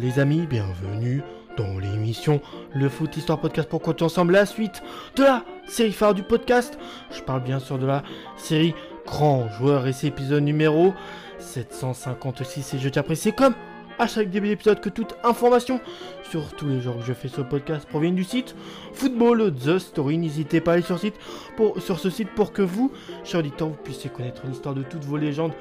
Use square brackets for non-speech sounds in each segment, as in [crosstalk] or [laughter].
Les amis, bienvenue dans l'émission Le Foot Histoire Podcast pour continuer ensemble la suite de la série phare du podcast. Je parle bien sûr de la série Grand Joueur et c'est épisode numéro 756 et je tiens à préciser comme à chaque début d'épisode que toute information sur tous les genres que je fais sur le podcast proviennent du site Football The Story. N'hésitez pas à aller sur, site pour, sur ce site pour que vous, chers auditeurs, vous puissiez connaître l'histoire de toutes vos légendes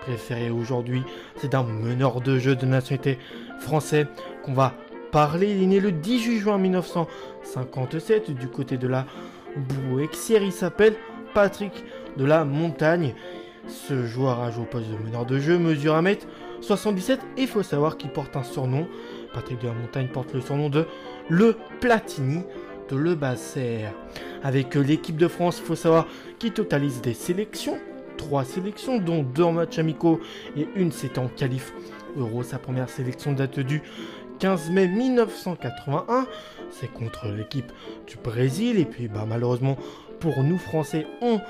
préférées aujourd'hui. C'est un meneur de jeu de nationalité français qu'on va parler. Il est né le 18 juin 1957 du côté de la Bouexière. Il s'appelle Patrick de la Montagne. Ce joueur a joué au poste de meneur de jeu, mesure 1m77 et il faut savoir qu'il porte un surnom. Patrick de la Montagne porte le surnom de le Platini de Le Basser. Avec l'équipe de France, il faut savoir qu'il totalise des sélections. Trois sélections, dont deux en matchs amicaux et une c'était en qualif euro. Sa première sélection date du 15 mai 1981. C'est contre l'équipe du Brésil. Et puis bah, malheureusement pour nous Français, on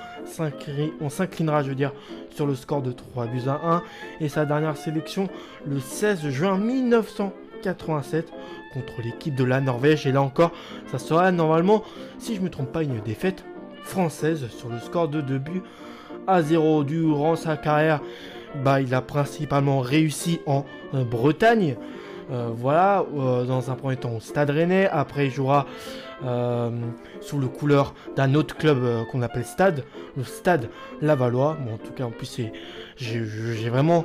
s'inclinera, je veux dire, sur le score de 3 buts à 1. Et sa dernière sélection le 16 juin 1987 contre l'équipe de la Norvège. Et là encore, ça sera normalement, si je ne me trompe pas, une défaite française sur le score de 2 buts à 0. Durant sa carrière, bah, il a principalement réussi en Bretagne. Euh, voilà, euh, dans un premier temps au Stade Rennais, après il jouera euh, sous le couleur d'un autre club qu'on appelle Stade, le Stade Lavallois. Bon, en tout cas, en plus, j'ai vraiment,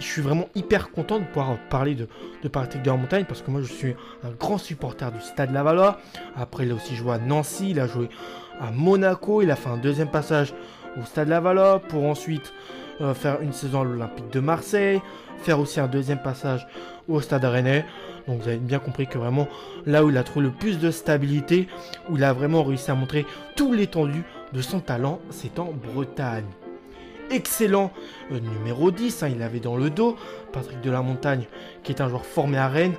je suis vraiment hyper content de pouvoir parler de, de de la Montagne parce que moi, je suis un grand supporter du Stade Lavallois. Après, il a aussi joué à Nancy, il a joué à Monaco, il a fait un deuxième passage au Stade Lavallois pour ensuite faire une saison à l'Olympique de Marseille, faire aussi un deuxième passage au Stade Rennais. Donc vous avez bien compris que vraiment là où il a trouvé le plus de stabilité, où il a vraiment réussi à montrer tout l'étendue de son talent, c'est en Bretagne. Excellent euh, numéro 10, hein, il avait dans le dos Patrick de la Montagne, qui est un joueur formé à Rennes.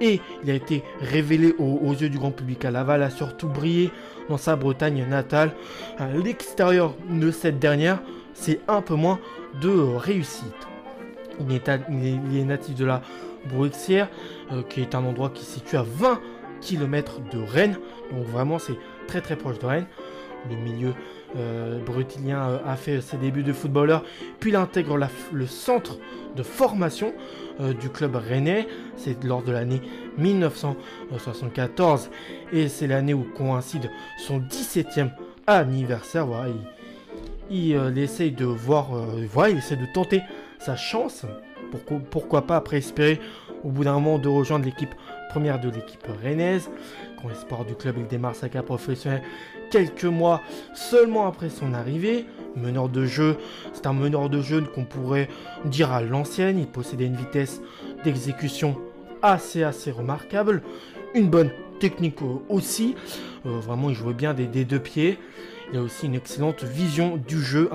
Et il a été révélé aux, yeux du grand public à Laval, a surtout brillé dans sa Bretagne natale. L'extérieur de cette dernière, c'est un peu moins de réussite. Il est, natif de la Bruxière, euh, qui est un endroit qui se situe à 20 km de Rennes. Donc vraiment, c'est très très proche de Rennes. Le milieu brutilien euh, a fait ses débuts de footballeur, puis il intègre le centre de formation du club rennais. C'est lors de l'année 1974 et c'est l'année où coïncide son 17e anniversaire. Il, essaye de voir, voilà, il essaie de tenter sa chance pourquoi, pas après espérer au bout d'un moment de rejoindre l'équipe première de l'équipe rennaise. Quand l'espoir du club il démarre sa carrière professionnelle quelques mois seulement après son arrivée. Meneur de jeu, c'est un meneur de jeu qu'on pourrait dire à l'ancienne. Il possédait une vitesse d'exécution assez assez remarquable, une bonne technique aussi. Euh, vraiment, il jouait bien des deux pieds. Il a aussi une excellente vision du jeu,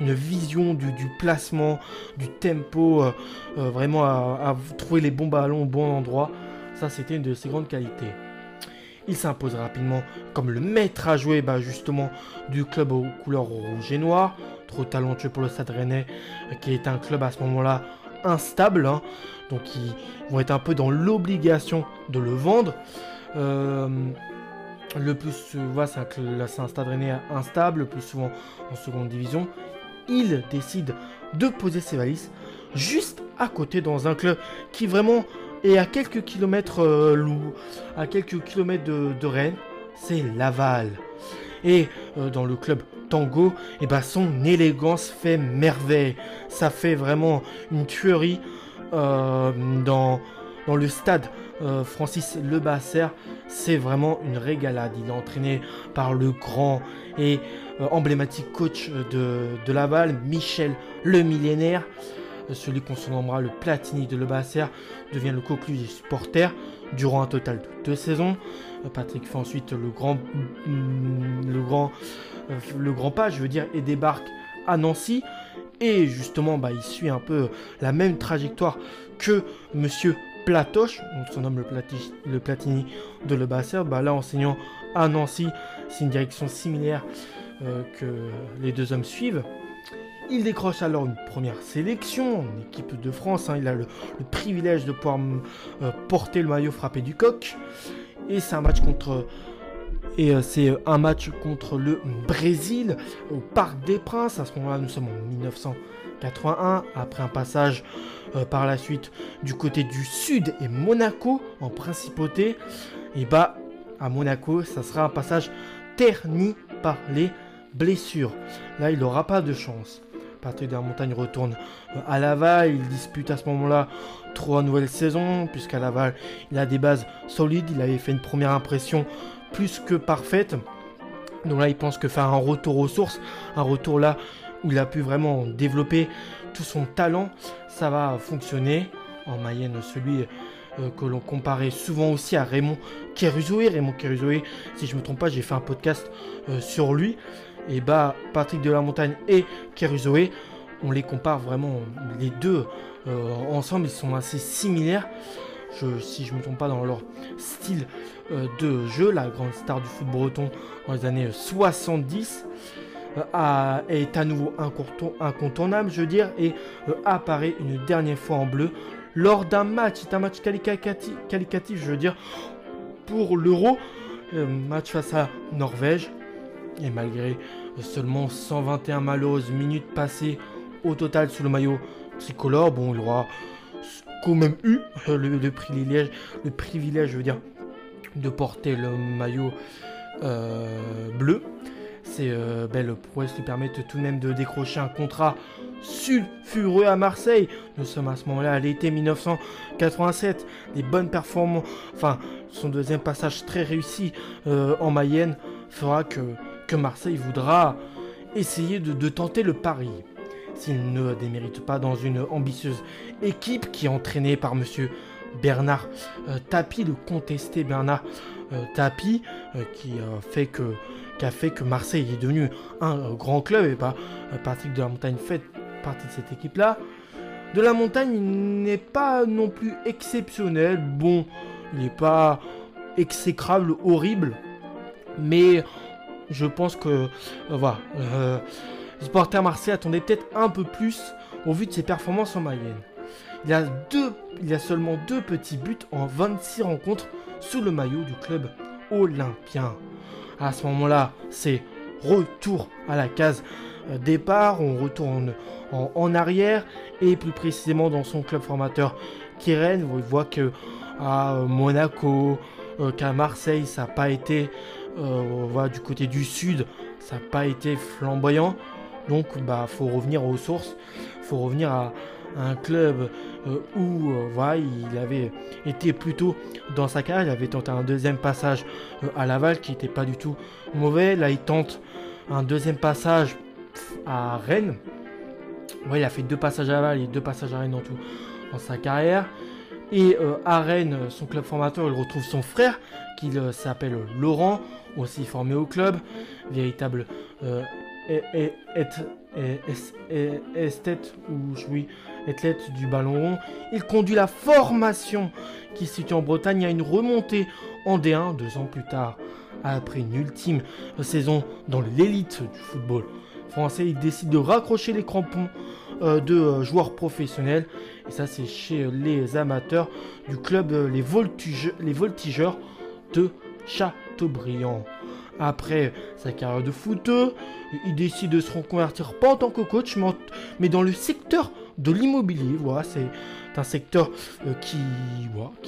une vision du, placement, du tempo, euh, euh, vraiment à, trouver les bons ballons au bon endroit. Ça, c'était une de ses grandes qualités. Il s'impose rapidement comme le maître à jouer bah, justement du club aux couleurs rouge et noir. Trop talentueux pour le Stade Rennais, qui est un club à ce moment-là instable. Hein. donc ils vont être un peu dans l'obligation de le vendre. Euh, le plus souvent, c'est un stade rennais instable, le plus souvent en seconde division. Il décide de poser ses valises juste à côté dans un club qui vraiment est à quelques kilomètres euh, à quelques kilomètres de, Rennes, c'est Laval. Et euh, dans le club Tango, et eh ben son élégance fait merveille. Ça fait vraiment une tuerie euh, dans, le stade Francis Lebasser, c'est vraiment une régalade. Il est entraîné par le grand et emblématique coach de, Laval, Michel le millénaire. Celui qu'on surnommera le Platini de Lebasser devient le cocu du supporter durant un total de deux saisons. Patrick fait ensuite le grand, le grand, le grand pas, je veux dire, et débarque à Nancy. Et justement, bah, il suit un peu la même trajectoire que Monsieur Platoche, on surnomme le, le Platini de Le Basser, bah là enseignant à Nancy, c'est une direction similaire euh, que les deux hommes suivent. Il décroche alors une première sélection en équipe de France. Hein. il a le, privilège de pouvoir euh, porter le maillot frappé du coq. Et c'est un match contre. Et euh, c'est un match contre le Brésil au Parc des Princes. À ce moment-là, nous sommes en 1981. Après un passage euh, par la suite du côté du Sud et Monaco en principauté. Et bah, à Monaco, ça sera un passage terni par les blessures. Là, il n'aura pas de chance. Patrick de Montagne retourne euh, à Laval. Il dispute à ce moment-là trois nouvelles saisons, puisqu'à Laval, il a des bases solides. Il avait fait une première impression plus que parfaite. Donc là, il pense que faire un retour aux sources, un retour là où il a pu vraiment développer tout son talent, ça va fonctionner. En Mayenne, celui euh, que l'on comparait souvent aussi à Raymond Keruzoé. Raymond Keruzoé, si je ne me trompe pas, j'ai fait un podcast euh, sur lui et bah Patrick de la Montagne et Keruzoé, on les compare vraiment les deux euh, ensemble, ils sont assez similaires. Si je ne me trompe pas dans leur style euh, de jeu, la grande star du foot breton dans les années 70 euh, est à nouveau incontournable, je veux dire, et apparaît une dernière fois en bleu lors d'un match. C'est un match qualificatif, je veux dire, pour l'Euro, match face à Norvège. Et malgré seulement 121 malheureuses minutes passées au total sous le maillot tricolore, bon, il aura quand même eu le, privilège, le privilège, je veux dire, de porter le maillot euh, bleu. Ces euh, belles prouesses lui permettent tout de même de décrocher un contrat sulfureux à Marseille. Nous sommes à ce moment-là à l'été 1987. Des bonnes performances, enfin, son deuxième passage très réussi euh, en Mayenne fera que Marseille voudra essayer de, tenter le pari. S'il ne démérite pas dans une ambitieuse équipe qui est entraînée par monsieur Bernard euh, Tapie, le contesté Bernard euh, Tapie, euh, qui, fait que, a fait que Marseille est devenu un grand club et pas Patrick de la Montagne fait partie de cette équipe-là. De la Montagne n'est pas non plus exceptionnel. Bon, il n'est pas exécrable, horrible. Mais je pense que euh, voilà, euh, les supporters marseillais attendaient peut-être un peu plus au vu de ses performances en Mayenne. Il a, deux, il a seulement deux petits buts en 26 rencontres sous le maillot du club olympien. À ce moment-là, c'est retour à la case euh, départ, on retourne en, arrière et plus précisément dans son club formateur Kiren, on voit que à Monaco, qu'à Marseille, ça n'a pas été on va du côté du sud, ça n'a pas été flamboyant. Donc bah faut revenir aux sources, faut revenir à, un club euh, où euh, il avait été plutôt dans sa carrière, il avait tenté un deuxième passage euh, à Laval qui n'était pas du tout mauvais. Là il tente un deuxième passage à Rennes. Il a fait deux passages à Laval et deux passages à Rennes en tout dans sa carrière. Et à Rennes, son club formateur, il retrouve son frère qui s'appelle Laurent aussi formé au club, véritable euh, esthète athlète du ballon rond. Il conduit la formation qui se situe en Bretagne à une remontée en D1 deux ans plus tard. Après une ultime saison dans l'élite du football français, il décide de raccrocher les crampons euh, de euh, joueurs professionnels. Et ça, c'est chez les amateurs du club les, les Voltigeurs de Chateaubriand. Après sa carrière de footeux, il décide de se reconvertir pas en tant que coach, mais dans le secteur de l'immobilier. Voilà, c'est un secteur euh, qui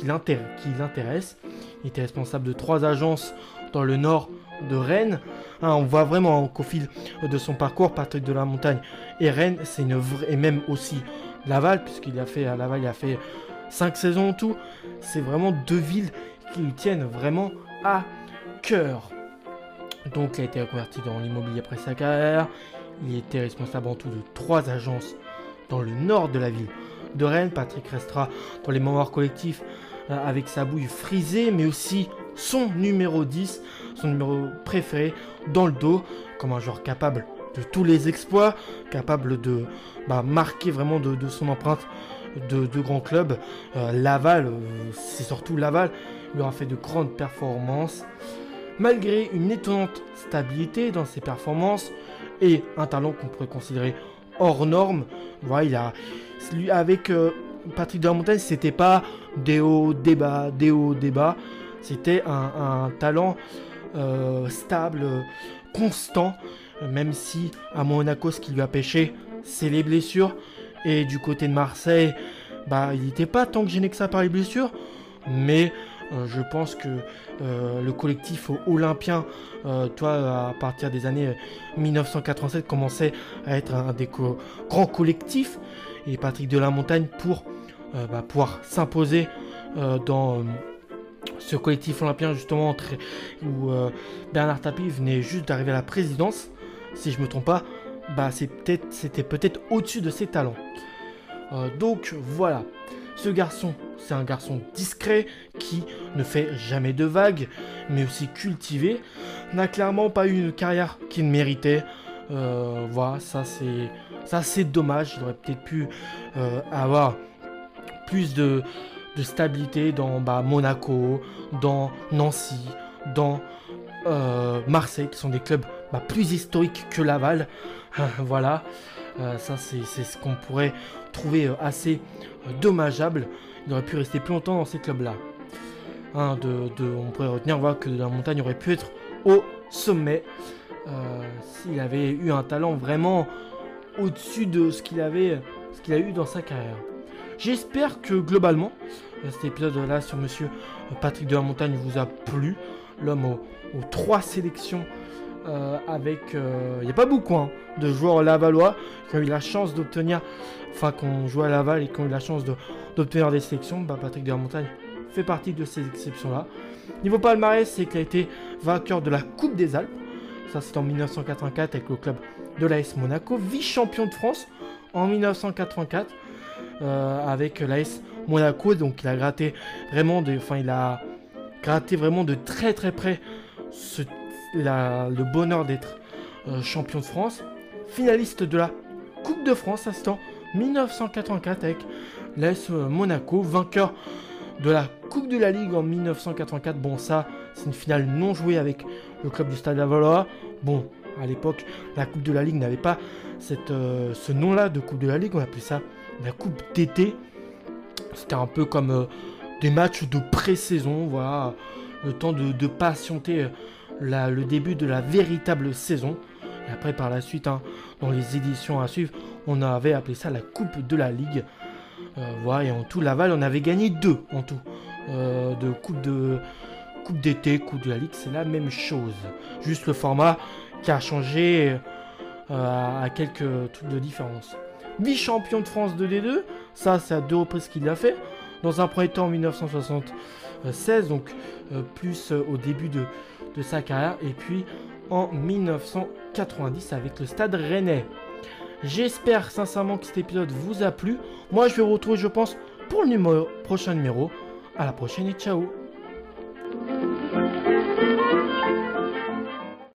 l'intéresse. Il était responsable de trois agences dans le nord de Rennes. Hein, on voit vraiment qu'au fil de son parcours, Patrick de la Montagne et Rennes, c'est une vraie, et même aussi Laval, puisqu'il a fait à Laval, il a fait cinq saisons en tout. C'est vraiment deux villes qui lui tiennent vraiment à cœur. Donc il a été reconverti dans l'immobilier après sa carrière. Il était responsable en tout de trois agences dans le nord de la ville de Rennes. Patrick restera dans les mémoires collectifs euh, avec sa bouille frisée, mais aussi son numéro 10, son numéro préféré dans le dos, comme un joueur capable de tous les exploits, capable de bah, marquer vraiment de, son empreinte de, grands clubs. Euh, Laval, euh, c'est surtout Laval, il aura fait de grandes performances. Malgré une étonnante stabilité dans ses performances, et un talent qu'on pourrait considérer hors norme. Voilà, il a, lui, avec euh, Patrick de c'était pas des hauts, des bas, des hauts, des bas. C'était un, talent euh, stable, constant, même si à Monaco, ce qui lui a pêché, c'est les blessures. Et du côté de Marseille, bah, il n'était pas tant que gêné que ça par les blessures. Mais euh, je pense que euh, le collectif olympien, toi, à partir des années 1987, commençait à être un des grands collectifs. Et Patrick de la Montagne, pour bah, pouvoir s'imposer dans ce collectif olympien, justement, où Bernard Tapie venait juste d'arriver à la présidence, si je ne me trompe pas, bah, c'était peut-être au-dessus de ses talents. donc voilà. Ce garçon, c'est un garçon discret qui ne fait jamais de vagues, mais aussi cultivé. N'a clairement pas eu une carrière qu'il méritait. Euh, voilà, ça c'est dommage. Il aurait peut-être pu euh, avoir plus de, stabilité dans bah, Monaco, dans Nancy, dans euh, Marseille, qui sont des clubs bah, plus historiques que Laval. [laughs] voilà, ça c'est ce qu'on pourrait trouver assez dommageable. Il aurait pu rester plus longtemps dans ces clubs-là. Hein, de, on pourrait retenir voir que la montagne aurait pu être au sommet euh, s'il avait eu un talent vraiment au-dessus de ce qu'il avait, ce qu'il a eu dans sa carrière. J'espère que globalement, euh, cet épisode-là sur Monsieur Patrick de la Montagne vous a plu. L'homme aux, trois sélections euh, avec, il n'y a pas beaucoup hein, de joueurs lavallois qui ont eu la chance d'obtenir enfin qu'on joue à Laval et qu'on a eu la chance d'obtenir des sélections, bah, Patrick de la Montagne fait partie de ces exceptions-là. Niveau palmarès, c'est qu'il a été vainqueur de la Coupe des Alpes. Ça, c'est en 1984 avec le club de l'AS Monaco. Vice-champion de France en 1984 euh, avec l'AS Monaco. Donc, il a gratté vraiment de, enfin, il a gratté vraiment de très très près le bonheur d'être euh, champion de France. Finaliste de la Coupe de France, instant 1984 avec l'AS Monaco, vainqueur de la Coupe de la Ligue en 1984. Bon, ça, c'est une finale non jouée avec le club du Stade Lavallois. Bon, à l'époque, la Coupe de la Ligue n'avait pas euh, ce nom-là de Coupe de la Ligue. On appelait ça la Coupe d'été. C'était un peu comme euh, des matchs de pré-saison. Voilà, le temps de, patienter euh, le début de la véritable saison. Et après, par la suite, hein, dans les éditions à suivre, on avait appelé ça la Coupe de la Ligue. Euh, voilà, et en tout, Laval, on avait gagné deux en tout. De Coupe de Coupe d'été, Coupe de la Ligue, c'est la même chose. Juste le format qui a changé à quelques trucs de différence. Vice-champion de France de D2, ça c'est à deux reprises qu'il l'a fait. Dans un premier temps en 1976, donc plus au début de, de, sa carrière, et puis en 1990 avec le Stade Rennais. J'espère sincèrement que cet épisode vous a plu. Moi, je vais vous retrouver, je pense, pour le prochain numéro. À la prochaine et ciao